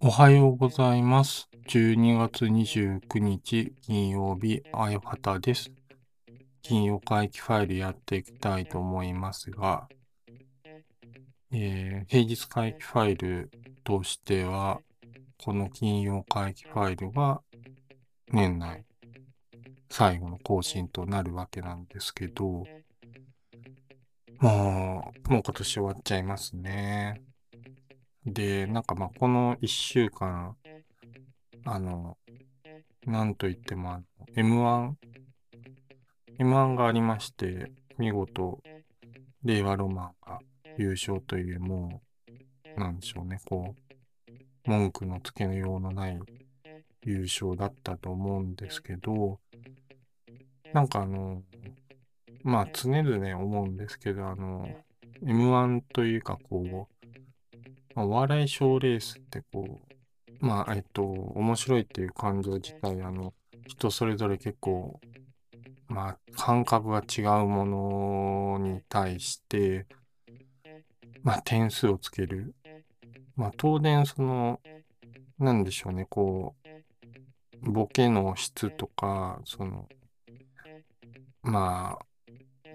おはようございます。12月29日金曜日、あやはたです。金曜会期ファイルやっていきたいと思いますが、えー平日会期ファイルとしては、この金曜会期ファイルは年内最後の更新となるわけなんですけど、もう、もう今年終わっちゃいますね。で、なんかまあこの一週間、あの、なんといっても M1、M1 がありまして、見事、令和ロマンが優勝という、もう、なんでしょうね、こう、文句のつけのようのない優勝だったと思うんですけど、なんかあの、まあ常々思うんですけど、あの、M1 というかこう、まあ、お笑い賞レースってこう、まあ、えっと、面白いっていう感情自体、あの、人それぞれ結構、まあ、感覚が違うものに対して、まあ、点数をつける。まあ、当然、その、なんでしょうね、こう、ボケの質とか、その、まあ、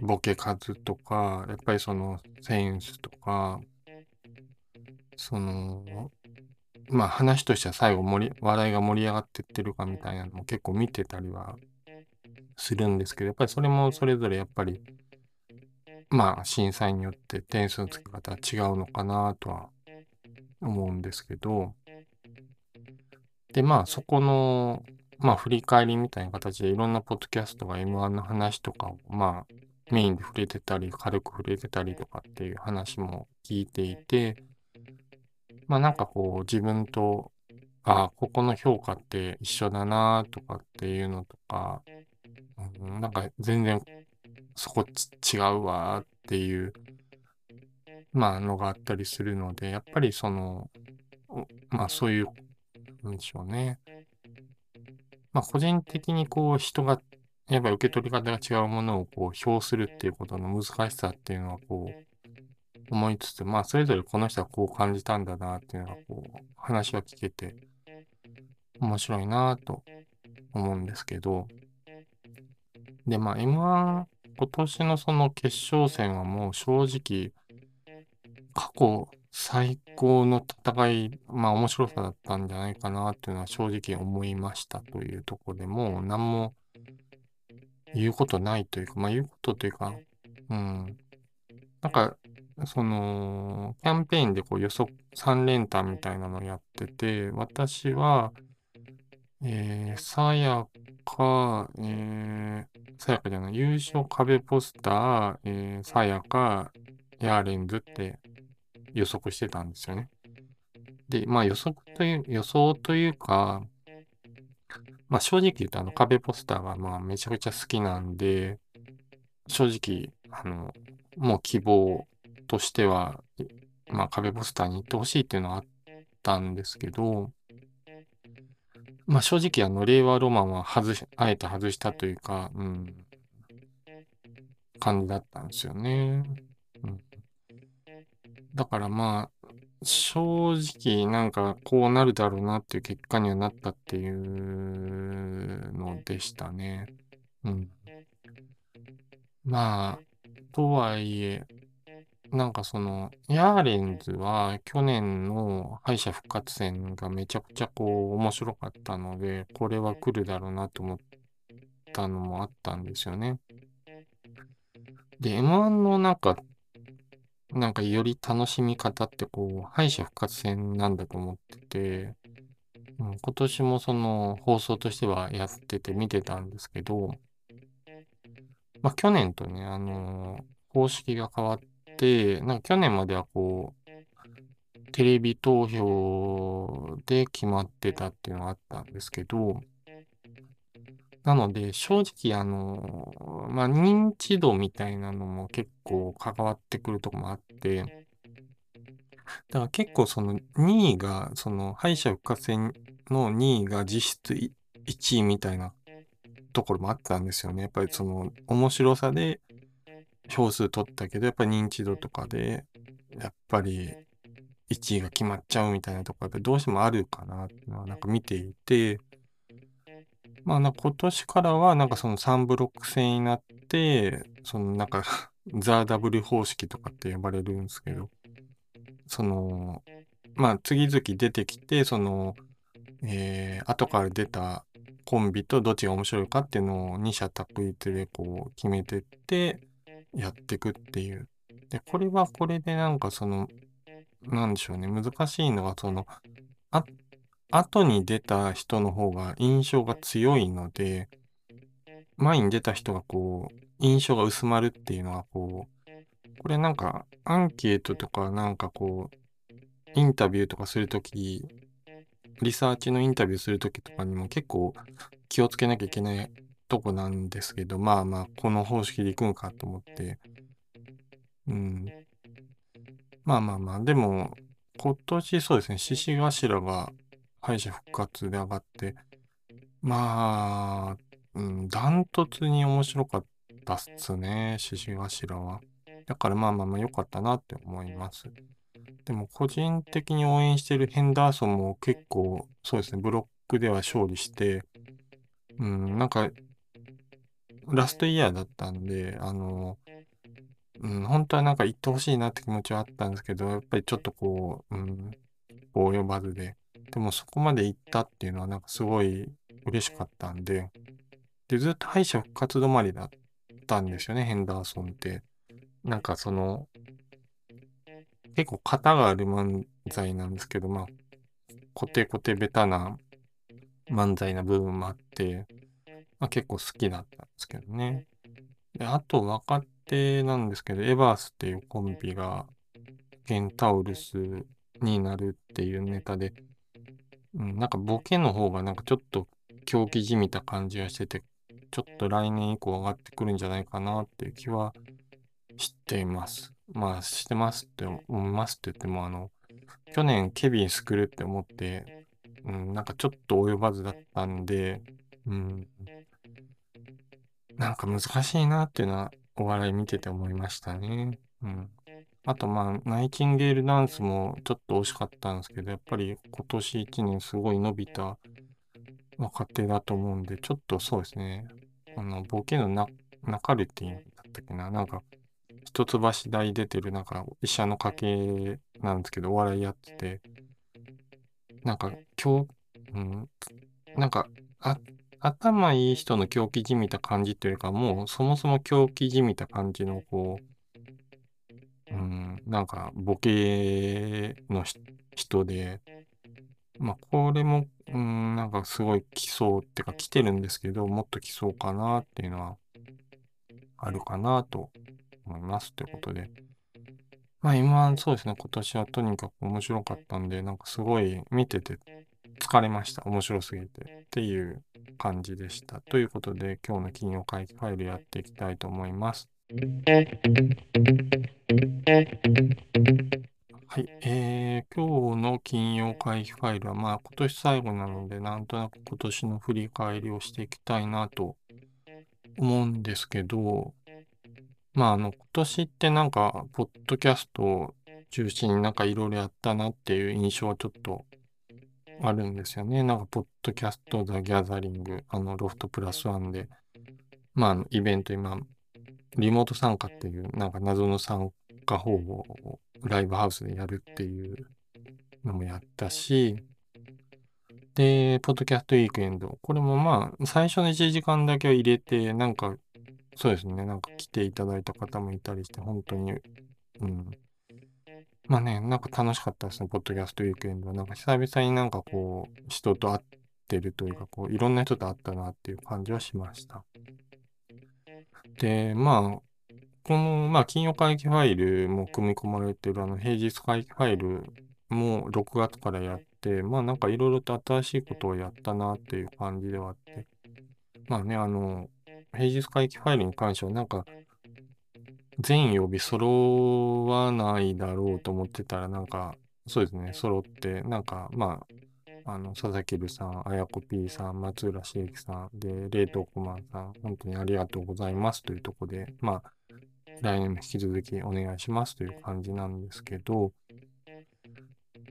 ボケ数とか、やっぱりそのセンスとか、その、まあ話としては最後盛り、話題が盛り上がってってるかみたいなのも結構見てたりはするんですけど、やっぱりそれもそれぞれやっぱり、まあ審査員によって点数の付け方は違うのかなとは思うんですけど、でまあそこの、まあ振り返りみたいな形でいろんなポッドキャストが M1 の話とかを、まあメインで触れてたり、軽く触れてたりとかっていう話も聞いていて、まあなんかこう自分と、あここの評価って一緒だなとかっていうのとか、うん、なんか全然そこち違うわっていう、まあのがあったりするので、やっぱりその、まあそういう、なんでしょうね。まあ個人的にこう人がやっぱ受け取り方が違うものをこう評するっていうことの難しさっていうのはこう思いつつ、まあそれぞれこの人はこう感じたんだなっていうのがこう話が聞けて面白いなと思うんですけど、でまあ M1 今年のその決勝戦はもう正直過去最高の戦い、まあ面白さだったんじゃないかなっていうのは正直思いましたというところでもう何も言うことないというか、まあ言うことというか、うん。なんか、その、キャンペーンでこう予測3連単みたいなのをやってて、私は、えー、さやか、えー、さやかじゃない、優勝壁ポスター、えー、さやか、ヤーレンズって予測してたんですよね。で、まあ予測という、予想というか、まあ正直言うとあの壁ポスターがまあめちゃくちゃ好きなんで、正直、あの、もう希望としては、まあ壁ポスターに行ってほしいっていうのはあったんですけど、まあ正直あの令和ロマンは外し、あえて外したというか、うん、感じだったんですよね。だからまあ、正直なんかこうなるだろうなっていう結果にはなったっていうのでしたね。うん。まあ、とはいえ、なんかその、ヤーレンズは去年の敗者復活戦がめちゃくちゃこう面白かったので、これは来るだろうなと思ったのもあったんですよね。で、M1 のなんかなんかより楽しみ方ってこう、敗者復活戦なんだと思ってて、うん、今年もその放送としてはやってて見てたんですけど、まあ去年とね、あのー方式が変わって、なんか去年まではこう、テレビ投票で決まってたっていうのがあったんですけど、なので、正直、あの、まあ、認知度みたいなのも結構関わってくるとこもあって、だから結構その2位が、その敗者復活戦の2位が実質1位みたいなところもあったんですよね。やっぱりその面白さで票数取ったけど、やっぱり認知度とかで、やっぱり1位が決まっちゃうみたいなところ、やっぱどうしてもあるかなっていうのはなんか見ていて、まあな今年からはなんかその3ブロック制になって、そのなんか ザ・ W 方式とかって呼ばれるんですけど、その、まあ次々出てきて、その、えー、後から出たコンビとどっちが面白いかっていうのを二者択一でこう決めてってやっていくっていう。で、これはこれでなんかその、なんでしょうね、難しいのがその、あっ、後に出た人の方が印象が強いので、前に出た人がこう、印象が薄まるっていうのはこう、これなんかアンケートとかなんかこう、インタビューとかするとき、リサーチのインタビューするときとかにも結構気をつけなきゃいけないとこなんですけど、まあまあ、この方式でいくんかと思って、うん。まあまあまあ、でも、今年そうですね、獅子頭が敗者復活で上がって、まあ、うん、ダントツに面白かったっすね、獅子頭は。だからまあまあまあ良かったなって思います。でも個人的に応援してるヘンダーソンも結構そうですね、ブロックでは勝利して、うん、なんか、ラストイヤーだったんで、あの、うん、本当はなんか行ってほしいなって気持ちはあったんですけど、やっぱりちょっとこう、うん、こう及ばずで、でもそこまで行ったっていうのはなんかすごい嬉しかったんで、で、ずっと敗者復活止まりだったんですよね、ヘンダーソンって。なんかその、結構型がある漫才なんですけど、まあ、コテコテベタな漫才な部分もあって、まあ、結構好きだったんですけどね。であと若手なんですけど、エバースっていうコンビがケンタウルスになるっていうネタで、うん、なんかボケの方がなんかちょっと狂気じみた感じがしてて、ちょっと来年以降上がってくるんじゃないかなっていう気はしています。まあ、してますって思いますって言っても、あの、去年ケビン救るって思って、うん、なんかちょっと及ばずだったんで、うん、なんか難しいなっていうのはお笑い見てて思いましたね。うん。あとまあ、ナイチンゲールダンスもちょっと惜しかったんですけど、やっぱり今年1年すごい伸びた若手だと思うんで、ちょっとそうですね。あの、ボケのな、中るっていうんだったっけな。なんか、一橋大出てるなんか医者の家系なんですけど、お笑いやってて、なんか、今日、うん、なんか、あ、頭いい人の狂気じみた感じというか、もうそもそも狂気じみた感じの、こう、なんか、ボケの人で、まあ、これも、うん、なんかすごい来そうってか来てるんですけど、もっと来そうかなっていうのはあるかなと思いますということで。まあ今、そうですね、今年はとにかく面白かったんで、なんかすごい見てて疲れました。面白すぎて。っていう感じでした。ということで、今日の金曜会議ファイルやっていきたいと思います。はい、えー、今日の金曜会議ファイルは、まあ今年最後なので、なんとなく今年の振り返りをしていきたいなと思うんですけど、まあ、あの、今年ってなんか、ポッドキャストを中心になんかいろいろやったなっていう印象はちょっとあるんですよね。なんか、ポッドキャストザ・ギャザリング、あの、ロフトプラスワンで、まあ、イベント今、リモート参加っていう、なんか謎の参加方法をライブハウスでやるっていうのもやったし、で、ポッドキャストウィークエンド。これもまあ、最初の1時間だけを入れて、なんかそうですね。なんか来ていただいた方もいたりして、本当に、うん。まあね、なんか楽しかったですね、ポッドキャストウィークエンドは。なんか久々になんかこう、人と会ってるというか、こう、いろんな人と会ったなっていう感じはしました。で、まあ、この、まあ、金曜会議ファイルも組み込まれてるあの、平日会議ファイルも6月からやって、まあなんかいろいろと新しいことをやったなっていう感じではあって、まあね、あの、平日会議ファイルに関してはなんか全曜日揃わないだろうと思ってたらなんかそうですね揃ってなんかまああの、佐々木るさん、あやこ P さん、松浦茂樹さん、で、冷凍コマンさん、本当にありがとうございますというところで、まあ、来年も引き続きお願いしますという感じなんですけど、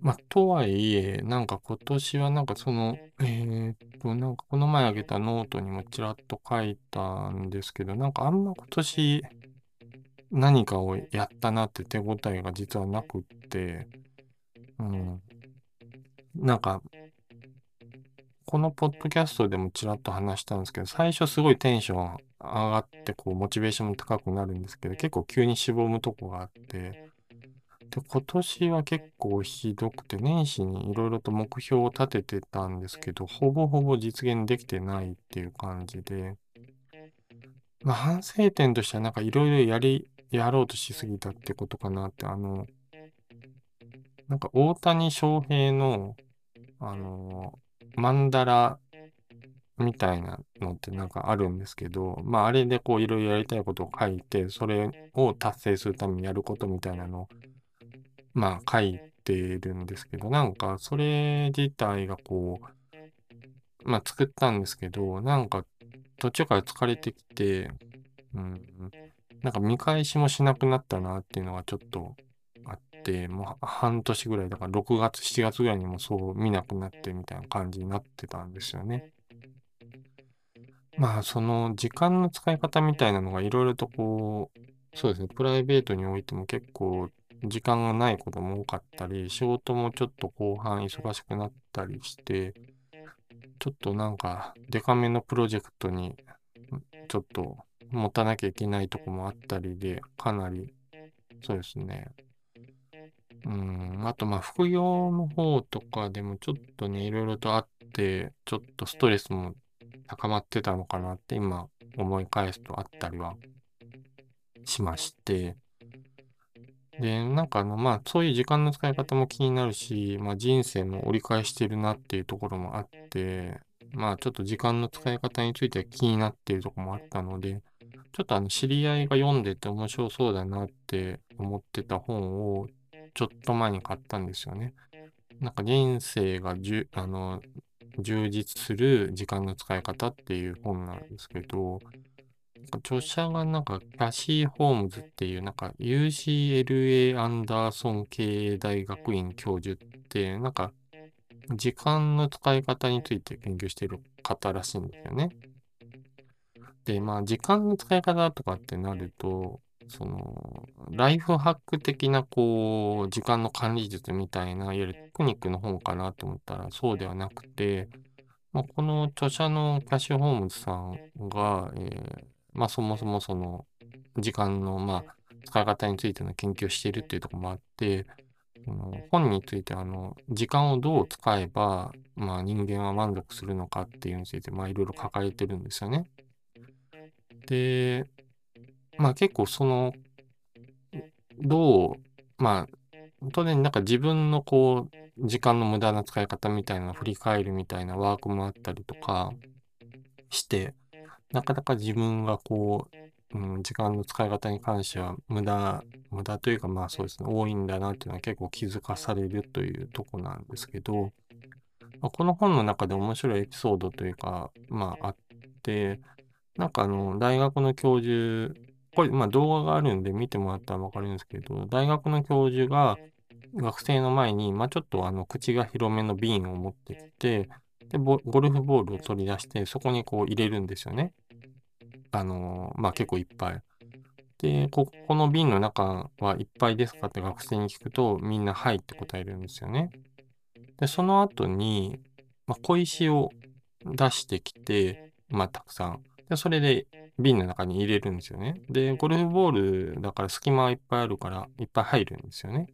まあ、とはいえ、なんか今年はなんかその、えー、っと、なんかこの前あげたノートにもちらっと書いたんですけど、なんかあんま今年何かをやったなって手応えが実はなくって、うん。なんか、このポッドキャストでもちらっと話したんですけど、最初すごいテンション上がって、こう、モチベーションも高くなるんですけど、結構急にしぼむとこがあって、で、今年は結構ひどくて、年始にいろいろと目標を立ててたんですけど、ほぼほぼ実現できてないっていう感じで、まあ、反省点としてはなんかいろいろやり、やろうとしすぎたってことかなって、あの、なんか大谷翔平の、あの、マンダラみたいなのってなんかあるんですけど、まああれでこういろいろやりたいことを書いて、それを達成するためにやることみたいなのをまあ書いてるんですけど、なんかそれ自体がこう、まあ作ったんですけど、なんか途中から疲れてきて、うん、なんか見返しもしなくなったなっていうのがちょっと、もう半年ぐらい、だから6月、7月ぐらいにもそう見なくなってみたいな感じになってたんですよね。まあその時間の使い方みたいなのがいろいろとこう、そうですね、プライベートにおいても結構時間がないことも多かったり、仕事もちょっと後半忙しくなったりして、ちょっとなんかデカめのプロジェクトにちょっと持たなきゃいけないとこもあったりで、かなり、そうですね。うん、あとまあ副業の方とかでもちょっとね、いろいろとあって、ちょっとストレスも高まってたのかなって今思い返すとあったりはしまして、で、なんかあの、まあ、そういう時間の使い方も気になるし、まあ、人生も折り返してるなっていうところもあって、まあ、ちょっと時間の使い方については気になっているところもあったので、ちょっとあの、知り合いが読んでて面白そうだなって思ってた本を、ちょっと前に買ったんですよね。なんか人生がじゅ、あの、充実する時間の使い方っていう本なんですけど、著者がなんか、キャシー・ホームズっていう、なんか、UCLA アンダーソン系大学院教授って、なんか、時間の使い方について研究している方らしいんですよね。で、まあ、時間の使い方とかってなると、その、ライフハック的な、こう、時間の管理術みたいな、いわゆるテクニックの本かなと思ったら、そうではなくて、まあ、この著者のキャッシー・ホームズさんが、えーまあそもそもその時間のまあ使い方についての研究をしているっていうところもあって、その本についてあの時間をどう使えば、まあ、人間は満足するのかっていうのについてまあいろいろ書かれてるんですよね。で、まあ結構そのどう、まあ当然なんか自分のこう時間の無駄な使い方みたいな振り返るみたいなワークもあったりとかして、なかなか自分がこう、うん、時間の使い方に関しては無駄、無駄というかまあそうですね、多いんだなっていうのは結構気づかされるというとこなんですけど、まあ、この本の中で面白いエピソードというか、まああって、なんかあの、大学の教授、これ、まあ動画があるんで見てもらったらわかるんですけど、大学の教授が学生の前に、まあちょっとあの、口が広めの瓶を持ってきて、で、ゴルフボールを取り出して、そこにこう入れるんですよね。あの、まあ結構いっぱい。で、ここの瓶の中はいっぱいですかって学生に聞くと、みんなはいって答えるんですよね。で、その後に、まあ、小石を出してきて、まあたくさん。で、それで瓶の中に入れるんですよね。で、ゴルフボールだから隙間いっぱいあるから、いっぱい入るんですよね。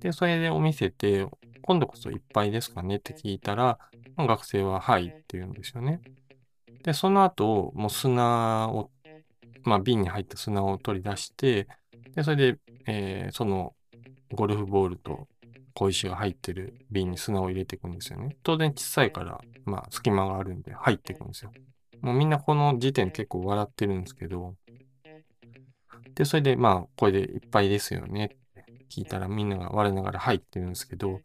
で、それでお店て、今度こそいっぱいですかねって聞いたら、学生ははいって言うんですよね。で、その後、もう砂を、まあ瓶に入った砂を取り出して、で、それで、えー、そのゴルフボールと小石が入ってる瓶に砂を入れていくんですよね。当然小さいから、まあ隙間があるんで入っていくんですよ。もうみんなこの時点結構笑ってるんですけど、で、それでまあこれでいっぱいですよねって聞いたらみんなが我ながら入ってるんですけど、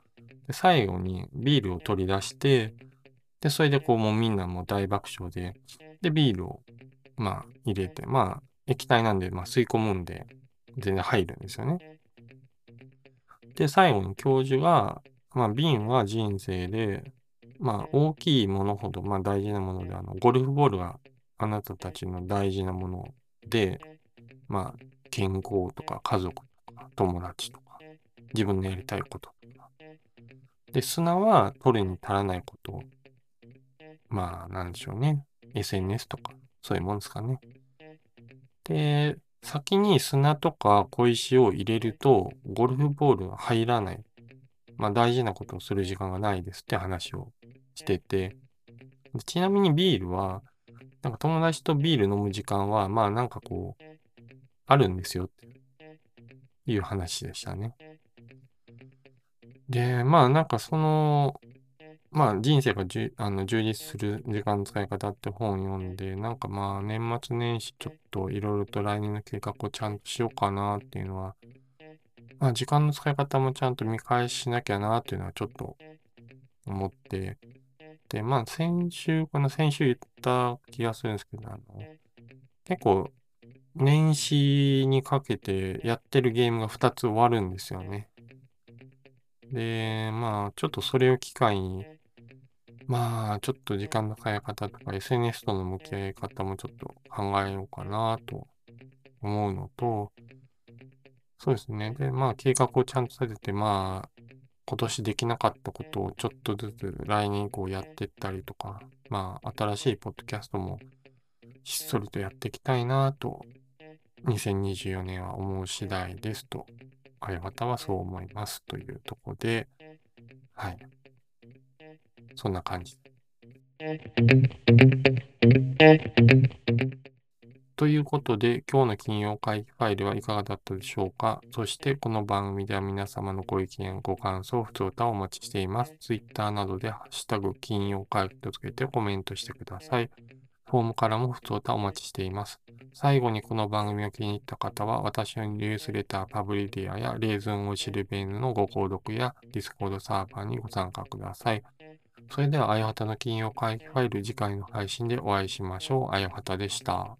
で最後にビールを取り出して、で、それでこうもうみんなもう大爆笑で、で、ビールをまあ入れて、まあ液体なんで、まあ吸い込むんで全然入るんですよね。で、最後に教授が、まあ瓶は人生で、まあ大きいものほど、まあ大事なもので、あの、ゴルフボールがあなたたちの大事なもので、まあ健康とか家族とか友達とか、自分のやりたいこととか。で、砂は取るに足らないことまあ、なんでしょうね。SNS とか、そういうもんですかね。で、先に砂とか小石を入れると、ゴルフボールが入らない。まあ、大事なことをする時間がないですって話をしてて。ちなみにビールは、なんか友達とビール飲む時間は、まあなんかこう、あるんですよっていう話でしたね。で、まあなんかその、まあ人生がじゅあの充実する時間の使い方って本読んで、なんかまあ年末年始ちょっといろいろと来年の計画をちゃんとしようかなっていうのは、まあ時間の使い方もちゃんと見返しなきゃなっていうのはちょっと思って、まあ先週かな、先週言った気がするんですけど、あの、結構年始にかけてやってるゲームが2つ終わるんですよね。で、まあちょっとそれを機会に、まあ、ちょっと時間の使い方とか SNS との向き合い方もちょっと考えようかなと思うのと、そうですね。で、まあ、計画をちゃんと立てて、まあ、今年できなかったことをちょっとずつ来年以降やっていったりとか、まあ、新しいポッドキャストもひっそりとやっていきたいなと、2024年は思う次第ですと、あや方はそう思いますというところで、はい。そんな感じ。ということで、今日の金曜会議ファイルはいかがだったでしょうか？そしてこの番組では皆様のご意見、ご感想、普通歌をお待ちしています。Twitter などでハッシュタグ金曜会議とつけてコメントしてください。フォームからも普通歌お待ちしています。最後にこの番組を気に入った方は、私のニュースレターパブリディアやレーズンを知るベーヌのご購読や Discord サーバーにご参加ください。それでは、あやはたの金曜会議ファイル次回の配信でお会いしましょう。あやはたでした。